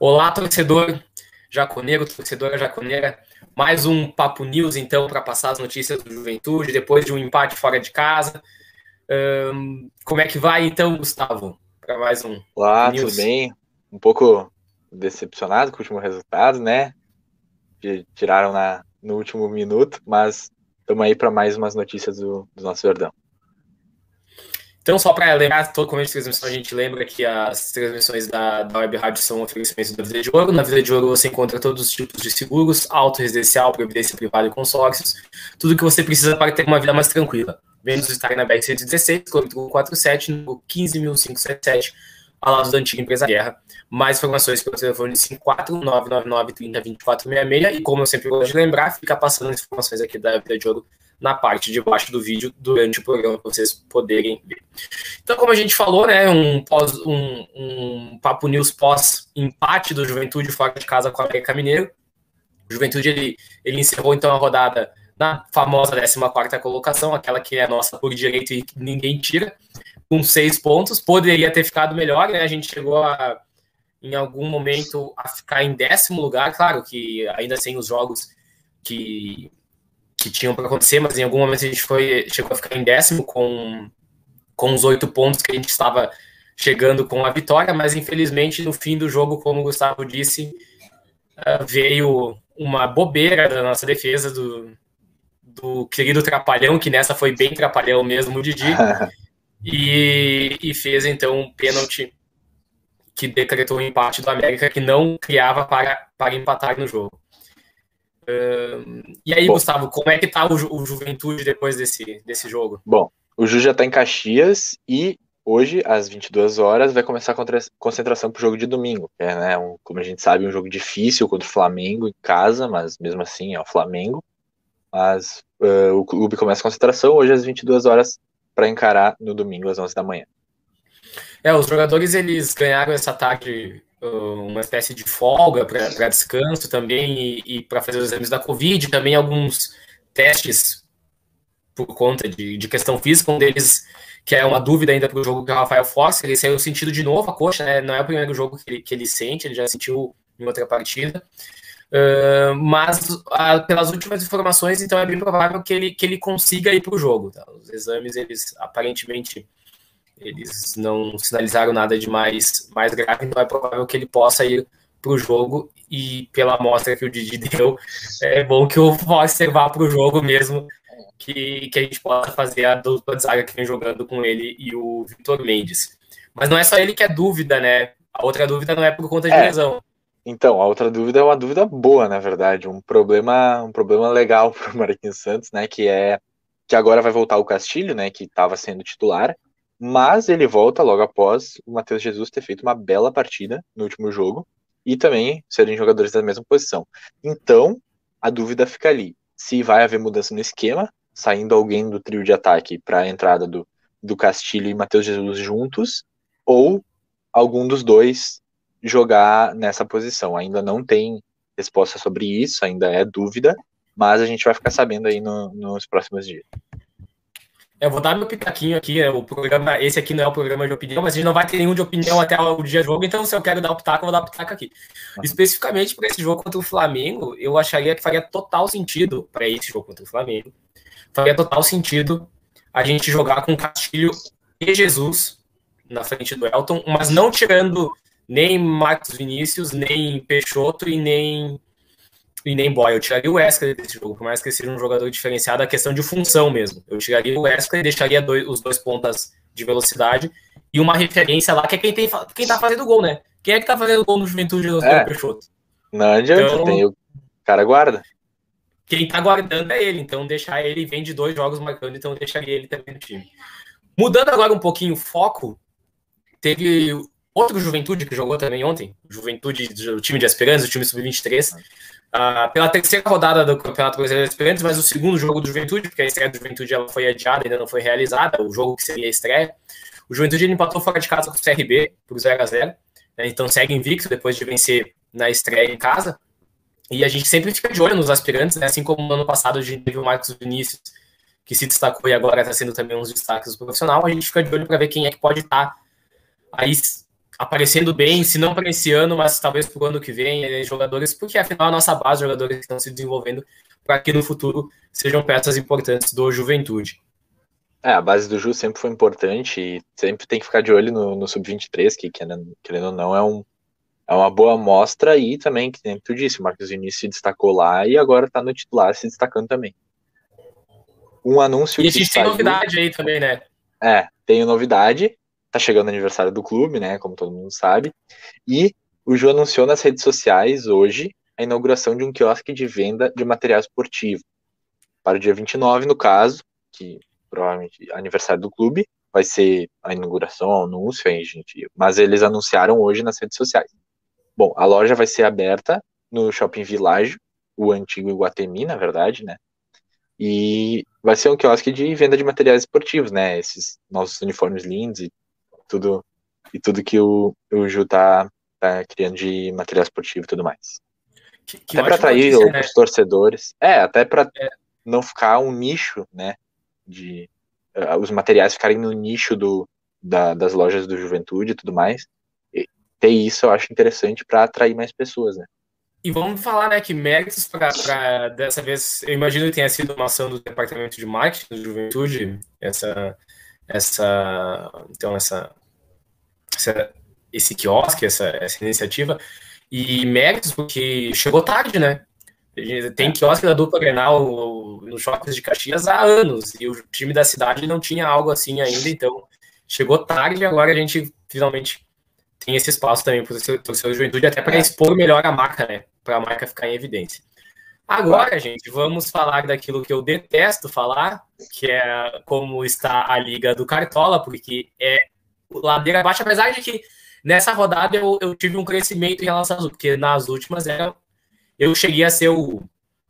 Olá, torcedor jaconeiro, torcedora jaconeira. Mais um Papo News, então, para passar as notícias do Juventude, depois de um empate fora de casa. Como é que vai, então, Gustavo? Para mais um. Olá, News. tudo bem? Um pouco decepcionado com o último resultado, né? Tiraram na, no último minuto, mas estamos aí para mais umas notícias do, do nosso Jordão. Então, só para lembrar, todo começo de transmissão a gente lembra que as transmissões da, da Web Rádio são oferecimentos da Vida de Ouro. Na Vida de Ouro você encontra todos os tipos de seguros, auto residencial, previdência privada e consórcios, tudo que você precisa para ter uma vida mais tranquila. Vem-nos estar na BR-116, quilômetro 47, no 15.577, ao lado da antiga empresa Guerra. Mais informações pelo telefone 54999302466 e como eu sempre gosto de lembrar, fica passando as informações aqui da Vida de Ouro na parte de baixo do vídeo durante o programa para vocês poderem ver. Então, como a gente falou, né, um, pós, um, um Papo News pós-empate do Juventude fora de casa com a América Mineiro. O Juventude ele, ele encerrou então a rodada na famosa 14 colocação, aquela que é nossa por direito e ninguém tira, com seis pontos. Poderia ter ficado melhor, né? A gente chegou a, em algum momento a ficar em décimo lugar, claro que ainda sem os jogos que que tinham para acontecer, mas em algum momento a gente foi, chegou a ficar em décimo com, com os oito pontos que a gente estava chegando com a vitória, mas infelizmente no fim do jogo, como o Gustavo disse, uh, veio uma bobeira da nossa defesa, do, do querido Trapalhão, que nessa foi bem Trapalhão mesmo, o Didi, e, e fez então um pênalti que decretou o empate do América, que não criava para, para empatar no jogo. E aí, Bom, Gustavo, como é que tá o, o, Juventude depois desse, desse jogo? Bom, o Ju já tá em Caxias e hoje, às 22 horas, vai começar a concentração pro jogo de domingo. É, né, um, como a gente sabe, um jogo difícil contra o Flamengo em casa, mas mesmo assim é o Flamengo. Mas uh, o clube começa a concentração hoje às 22 horas para encarar no domingo às 11 da manhã. É, os jogadores eles ganharam essa tarde uma espécie de folga para descanso também e, e para fazer os exames da Covid, também alguns testes por conta de, de questão física, um deles que é uma dúvida ainda para o jogo que é o Rafael Foster, ele saiu sentido de novo a coxa, né? Não é o primeiro jogo que ele, que ele sente, ele já sentiu em outra partida. Uh, mas uh, pelas últimas informações, então é bem provável que ele, que ele consiga ir para o jogo. Tá? Os exames, eles aparentemente eles não sinalizaram nada de mais, mais grave, então é provável que ele possa ir para o jogo. E pela amostra que o Didi deu, é bom que o Foster vá para o jogo mesmo, que, que a gente possa fazer a dupla de zaga que vem jogando com ele e o Vitor Mendes. Mas não é só ele que é dúvida, né? A outra dúvida não é por conta de é. lesão. Então, a outra dúvida é uma dúvida boa, na verdade, um problema, um problema legal para o Marquinhos Santos, né? Que é que agora vai voltar o Castilho, né? Que estava sendo titular, mas ele volta logo após o Matheus Jesus ter feito uma bela partida no último jogo e também serem jogadores da mesma posição. Então, a dúvida fica ali: se vai haver mudança no esquema, saindo alguém do trio de ataque para a entrada do, do Castilho e Matheus Jesus juntos, ou algum dos dois jogar nessa posição. Ainda não tem resposta sobre isso, ainda é dúvida, mas a gente vai ficar sabendo aí no, nos próximos dias. Eu vou dar meu pitaquinho aqui. É, o programa, esse aqui não é o programa de opinião, mas a gente não vai ter nenhum de opinião até o dia do jogo. Então, se eu quero dar o pitaco, eu vou dar o pitaco aqui. Especificamente para esse jogo contra o Flamengo, eu acharia que faria total sentido para esse jogo contra o Flamengo. Faria total sentido a gente jogar com Castilho e Jesus na frente do Elton, mas não tirando nem Marcos Vinícius, nem Peixoto e nem e nem boy. Eu tiraria o Wesley desse jogo, por mais que ele seja um jogador diferenciado, a questão de função mesmo. Eu tiraria o Wesley e deixaria dois, os dois pontas de velocidade e uma referência lá, que é quem, tem, quem tá fazendo gol, né? Quem é que tá fazendo gol no Juventude do é. Peixoto? Não adianta, então, tem o cara guarda. Quem tá guardando é ele, então deixar ele vem de dois jogos marcando, então deixaria ele também no time. Mudando agora um pouquinho o foco, teve outro Juventude que jogou também ontem, Juventude, o time de Esperança, o time sub-23, uh, pela terceira rodada do Campeonato Brasileiro de Aspirantes, mas o segundo jogo do Juventude, porque a estreia do Juventude ela foi adiada, ainda não foi realizada, o jogo que seria a estreia. O Juventude empatou fora de casa com o CRB por 0 a 0 né? então segue invicto depois de vencer na estreia em casa. E a gente sempre fica de olho nos aspirantes, né? assim como no ano passado a gente teve o Marcos Vinícius, que se destacou e agora está sendo também um dos destaques do profissional. A gente fica de olho para ver quem é que pode estar tá aí aparecendo bem, se não para esse ano, mas talvez para o ano que vem, jogadores, porque afinal a nossa base, jogadores que estão se desenvolvendo para que no futuro sejam peças importantes do Juventude. É, a base do Ju sempre foi importante e sempre tem que ficar de olho no, no Sub-23, que querendo, querendo ou não é, um, é uma boa amostra e também, que nem tu disse, o Marcos Vinícius se destacou lá e agora está no titular se destacando também. Um anúncio e. E a gente tem novidade aí também, né? É, tem novidade, tá chegando o aniversário do clube, né, como todo mundo sabe, e o Ju anunciou nas redes sociais hoje a inauguração de um quiosque de venda de material esportivo. Para o dia 29, no caso, que provavelmente aniversário do clube, vai ser a inauguração, o anúncio aí, gente. Mas eles anunciaram hoje nas redes sociais. Bom, a loja vai ser aberta no Shopping Village, o antigo Iguatemi, na verdade, né? E vai ser um quiosque de venda de materiais esportivos, né? Esses nossos uniformes lindos e tudo e tudo que o, o Ju tá, tá criando de material esportivo e tudo mais. Que, que até para atrair notícia, outros né? torcedores. É, até para é. não ficar um nicho, né? de uh, os materiais ficarem no nicho do, da, das lojas do Juventude e tudo mais. E ter isso eu acho interessante para atrair mais pessoas, né? E vamos falar, né, que méritos para dessa vez, eu imagino que tenha sido uma ação do departamento de marketing do Juventude, essa, essa, então essa, essa esse quiosque, essa, essa iniciativa, e méritos porque chegou tarde, né? Tem quiosque da dupla Grenal no Shopping de Caxias há anos, e o time da cidade não tinha algo assim ainda, então chegou tarde e agora a gente finalmente tem esse espaço também para o torcedor de juventude, até para é. expor melhor a marca, né? Para a marca ficar em evidência. Agora, gente, vamos falar daquilo que eu detesto falar, que é como está a Liga do Cartola, porque é ladeira abaixo, apesar de que nessa rodada eu, eu tive um crescimento em relação às porque nas últimas era eu cheguei a ser o,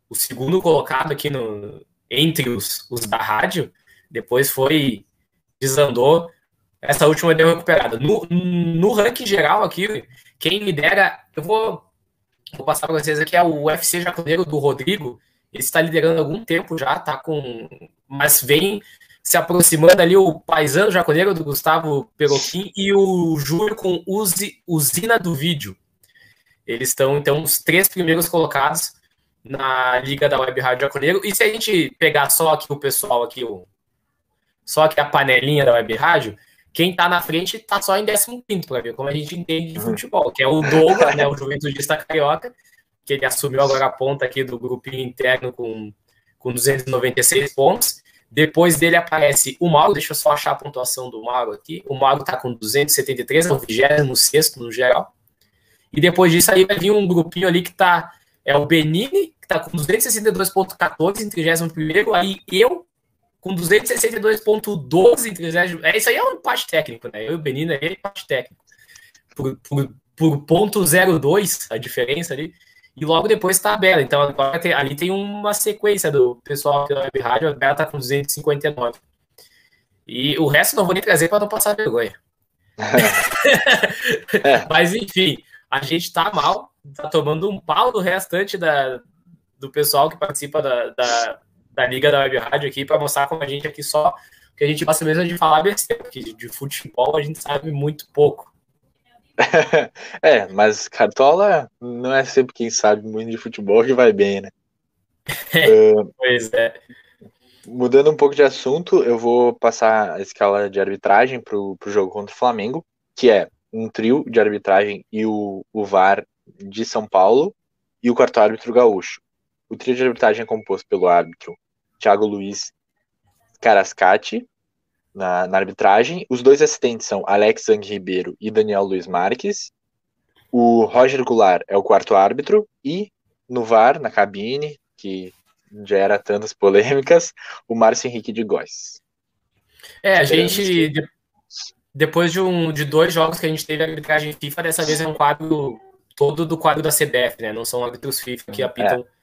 o segundo colocado aqui no, entre os, os da rádio, depois foi, desandou, essa última deu recuperada. No, no ranking geral aqui, quem lidera, eu vou, vou passar para vocês aqui, é o UFC Jaconeiro do Rodrigo, ele está liderando há algum tempo já, tá com, mas vem se aproximando ali o paisano jaconeiro do Gustavo Peroquim e o Júlio com Uzi, Usina do Vídeo. Eles estão, então, os três primeiros colocados na Liga da Web Rádio Jaconeiro. E se a gente pegar só aqui o pessoal aqui, o, só aqui a panelinha da Web Rádio, quem está na frente está só em 15 para ver como a gente entende de uhum. futebol, que é o Douglas, né, o Juventudista Carioca, que ele assumiu agora a ponta aqui do grupinho interno com, com 296 pontos. Depois dele aparece o Mauro, deixa eu só achar a pontuação do Mauro aqui. O Mauro está com 273, é o 26 no geral. E depois disso aí vai vir um grupinho ali que tá. É o Benini, que tá com 262,14 em 31. Aí eu com 262,12 em 30. É, isso aí é um empate técnico, né? Eu e o Benini é empate técnico. Por, por, por ponto 02 a diferença ali. E logo depois tabela. Então agora tem, ali tem uma sequência do pessoal pela web rádio. A Bela tá com 259. E o resto não vou nem trazer para não passar vergonha. é. Mas enfim, a gente tá mal, tá tomando um pau do restante da, do pessoal que participa da, da, da Liga da Web Rádio aqui para mostrar como a gente aqui só que a gente gosta mesmo de falar besteira, porque de futebol a gente sabe muito pouco. é, mas Cartola não é sempre quem sabe muito de futebol que vai bem, né? uh, pois é. Mudando um pouco de assunto, eu vou passar a escala de arbitragem para o jogo contra o Flamengo, que é um trio de arbitragem e o, o VAR de São Paulo e o quarto árbitro gaúcho. O trio de arbitragem é composto pelo árbitro Thiago Luiz Carascati na, na arbitragem. Os dois assistentes são Alex Zang Ribeiro e Daniel Luiz Marques. O Roger Goulart é o quarto árbitro e no VAR, na cabine, que gera tantas polêmicas, o Márcio Henrique de Góes. É, a gente, depois de, um, de dois jogos que a gente teve a arbitragem FIFA, dessa vez é um quadro todo do quadro da CBF, né? Não são árbitros FIFA que apitam é.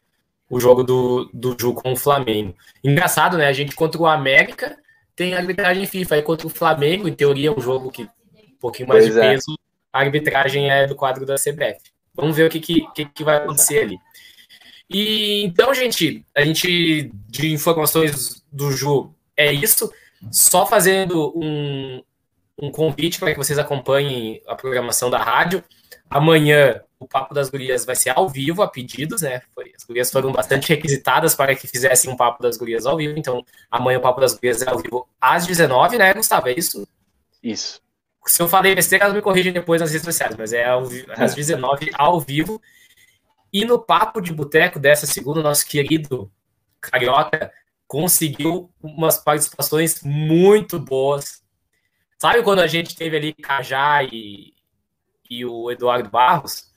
O jogo do, do Ju com o Flamengo. Engraçado, né? A gente contra o América tem arbitragem FIFA, aí contra o Flamengo, em teoria, é um jogo que um pouquinho mais pois de é. peso, a arbitragem é do quadro da CBF. Vamos ver o que, que, que, que vai acontecer ali. E então, gente, a gente de informações do Ju é isso. Só fazendo um, um convite para que vocês acompanhem a programação da rádio. Amanhã o Papo das Gurias vai ser ao vivo, a pedidos, né? As gurias foram bastante requisitadas para que fizessem um Papo das Gurias ao vivo, então amanhã o Papo das Gurias é ao vivo às 19, né, Gustavo? É isso? Isso. Se eu falei besteira, elas me corrigem depois nas redes sociais, mas é ao, às 19 ao vivo. E no Papo de Boteco dessa segunda, nosso querido Carioca conseguiu umas participações muito boas. Sabe quando a gente teve ali Cajá e, e o Eduardo Barros?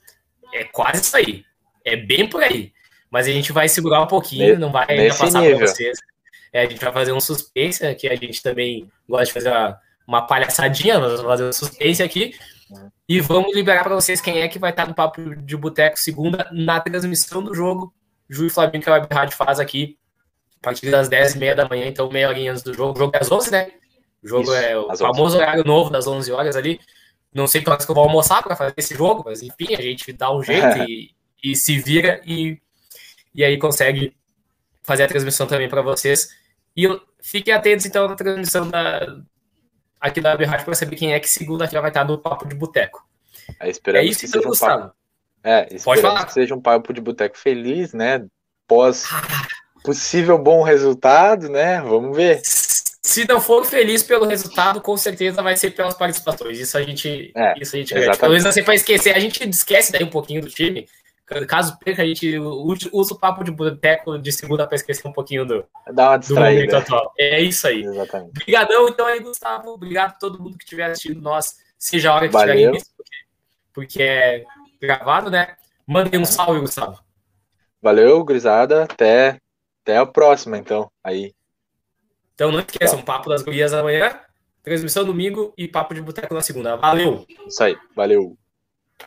É quase isso aí. É bem por aí. Mas a gente vai segurar um pouquinho, não vai ainda passar para vocês. É, a gente vai fazer um suspense, que a gente também gosta de fazer uma, uma palhaçadinha, nós vamos fazer um suspense aqui. E vamos liberar para vocês quem é que vai estar no Papo de Boteco segunda na transmissão do jogo. Ju e Flavinho que a Web Rádio faz aqui a partir das 10h30 da manhã, então meia horinha antes do jogo. O jogo é às 11, né? O jogo Isso, é o famoso horário novo das 11 horas ali. Não sei quantas que eu vou almoçar para fazer esse jogo, mas enfim, a gente dá um jeito e, e se vira e, e aí consegue fazer a transmissão também para vocês. E fiquem atentos então na transmissão da, aqui da Web Rádio para saber quem é que segunda-feira vai estar no Papo de Boteco. É, é isso que, que seja um papo. É, Pode falar. que seja um papo de boteco feliz, né? Pós ah. possível bom resultado, né? Vamos ver se não for feliz pelo resultado, com certeza vai ser pelas participações. Isso a gente, é, isso a gente Talvez seja para esquecer. A gente esquece daí um pouquinho do time. Caso perca, a gente usa o papo de boteco de segunda para esquecer um pouquinho do, Dá uma do momento atual. É isso aí. Exatamente. Obrigadão, então, aí, Gustavo. Obrigado a todo mundo que estiver assistindo nós, seja a hora que estiver visto, porque, porque é gravado, né? Mandem um salve, Gustavo. Valeu, grisada. Até, até a próxima, então. Aí. Então não esqueçam, tá. Papo das Gurias amanhã, transmissão domingo e Papo de Boteco na segunda. Valeu! Isso aí, valeu!